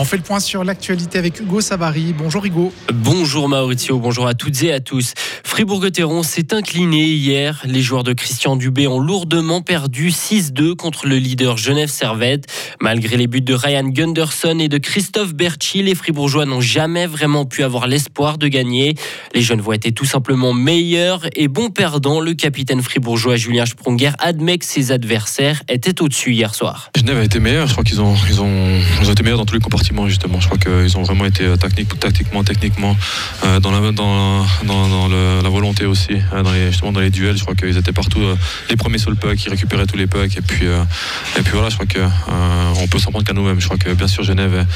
On fait le point sur l'actualité avec Hugo Savary. Bonjour Hugo. Bonjour Maurizio, bonjour à toutes et à tous. Fribourg-Gotteron s'est incliné hier. Les joueurs de Christian Dubé ont lourdement perdu 6-2 contre le leader Genève Servette. Malgré les buts de Ryan Gunderson et de Christophe Berchi, les Fribourgeois n'ont jamais vraiment pu avoir l'espoir de gagner. Les Genevois étaient tout simplement meilleurs et bon perdant. Le capitaine fribourgeois Julien Sprunger admet que ses adversaires étaient au-dessus hier soir. Genève a été meilleur. Je crois qu'ils ont, ils ont, ils ont été meilleurs dans tous les compartiments justement. Je crois qu'ils ont vraiment été euh, tactiquement, techniquement euh, dans, la, volonté aussi, euh, dans les, justement dans les duels. Je crois qu'ils étaient partout les premiers sur le puck, ils récupéraient tous les pucks et puis, et puis voilà, je crois qu'on peut s'en prendre qu'à nous-mêmes. Je crois que bien sûr Genève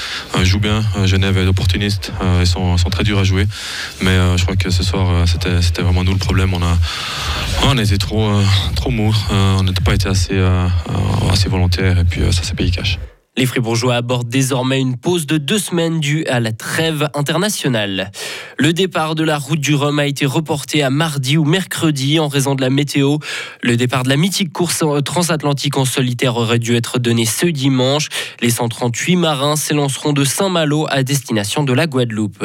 joue bien, Genève est opportuniste, ils sont, sont, très durs à jouer, mais je crois que ce soir c'était vraiment nous le problème. On a, on était trop, trop mou, on n'était pas été assez, assez volontaire et puis ça s'est payé cash. Les Fribourgeois abordent désormais une pause de deux semaines due à la trêve internationale. Le départ de la route du Rhum a été reporté à mardi ou mercredi en raison de la météo. Le départ de la mythique course transatlantique en solitaire aurait dû être donné ce dimanche. Les 138 marins s'élanceront de Saint-Malo à destination de la Guadeloupe.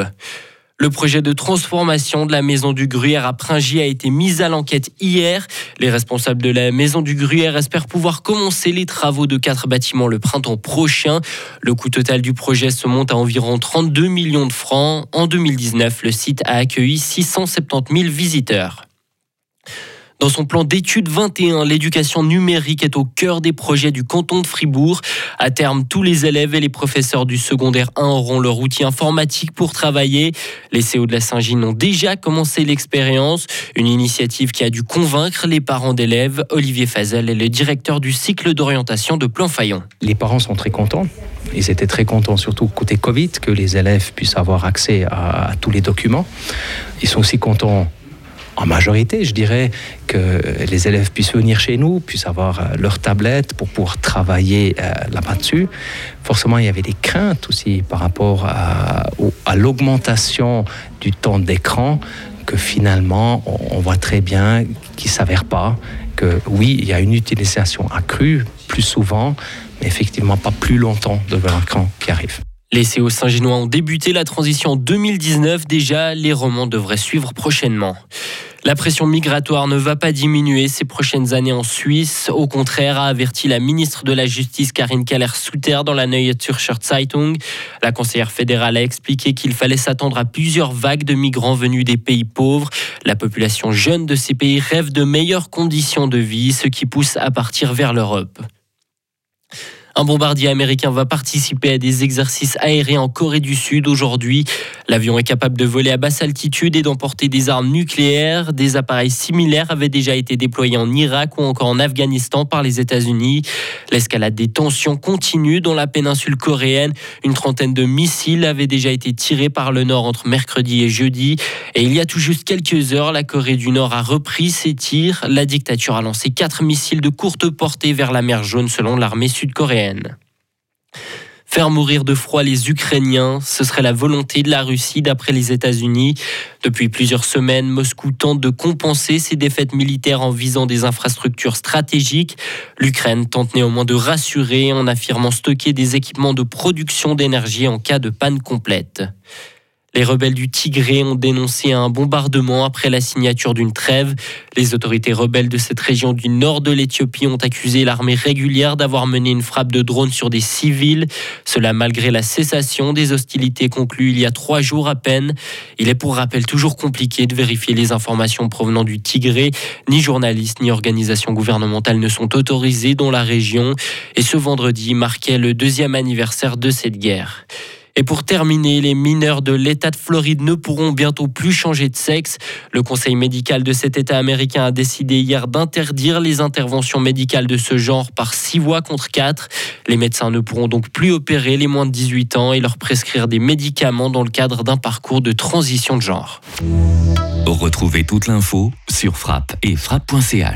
Le projet de transformation de la maison du Gruyère à Pringy a été mis à l'enquête hier. Les responsables de la maison du Gruyère espèrent pouvoir commencer les travaux de quatre bâtiments le printemps prochain. Le coût total du projet se monte à environ 32 millions de francs. En 2019, le site a accueilli 670 000 visiteurs. Dans son plan d'études 21, l'éducation numérique est au cœur des projets du canton de Fribourg. À terme, tous les élèves et les professeurs du secondaire 1 auront leur outil informatique pour travailler. Les CO de la Saint-Gine ont déjà commencé l'expérience, une initiative qui a dû convaincre les parents d'élèves. Olivier Fazel est le directeur du cycle d'orientation de Plan-Fayon. Les parents sont très contents. Ils étaient très contents, surtout côté Covid, que les élèves puissent avoir accès à, à tous les documents. Ils sont aussi contents en majorité, je dirais, que les élèves puissent venir chez nous, puissent avoir euh, leur tablette pour pouvoir travailler euh, là-bas dessus. Forcément, il y avait des craintes aussi par rapport à, l'augmentation du temps d'écran que finalement, on voit très bien qu'il ne s'avère pas, que oui, il y a une utilisation accrue plus souvent, mais effectivement pas plus longtemps devant l'écran qui arrive. Les CO Saint-Ginois ont débuté la transition en 2019 déjà, les romans devraient suivre prochainement. La pression migratoire ne va pas diminuer ces prochaines années en Suisse. Au contraire, a averti la ministre de la Justice Karine Keller-Souter dans la Neue Zürcher Zeitung. La conseillère fédérale a expliqué qu'il fallait s'attendre à plusieurs vagues de migrants venus des pays pauvres. La population jeune de ces pays rêve de meilleures conditions de vie, ce qui pousse à partir vers l'Europe. Un bombardier américain va participer à des exercices aériens en Corée du Sud aujourd'hui. L'avion est capable de voler à basse altitude et d'emporter des armes nucléaires. Des appareils similaires avaient déjà été déployés en Irak ou encore en Afghanistan par les États-Unis. L'escalade des tensions continue dans la péninsule coréenne. Une trentaine de missiles avaient déjà été tirés par le nord entre mercredi et jeudi. Et il y a tout juste quelques heures, la Corée du Nord a repris ses tirs. La dictature a lancé quatre missiles de courte portée vers la mer Jaune selon l'armée sud-coréenne. Faire mourir de froid les Ukrainiens, ce serait la volonté de la Russie d'après les États-Unis. Depuis plusieurs semaines, Moscou tente de compenser ses défaites militaires en visant des infrastructures stratégiques. L'Ukraine tente néanmoins de rassurer en affirmant stocker des équipements de production d'énergie en cas de panne complète. Les rebelles du Tigré ont dénoncé un bombardement après la signature d'une trêve. Les autorités rebelles de cette région du nord de l'Éthiopie ont accusé l'armée régulière d'avoir mené une frappe de drone sur des civils. Cela malgré la cessation des hostilités conclues il y a trois jours à peine. Il est pour rappel toujours compliqué de vérifier les informations provenant du Tigré. Ni journalistes ni organisations gouvernementales ne sont autorisés dans la région. Et ce vendredi marquait le deuxième anniversaire de cette guerre. Et pour terminer, les mineurs de l'État de Floride ne pourront bientôt plus changer de sexe. Le conseil médical de cet État américain a décidé hier d'interdire les interventions médicales de ce genre par six voix contre quatre. Les médecins ne pourront donc plus opérer les moins de 18 ans et leur prescrire des médicaments dans le cadre d'un parcours de transition de genre. Retrouvez toute l'info sur frappe et frappe.ch.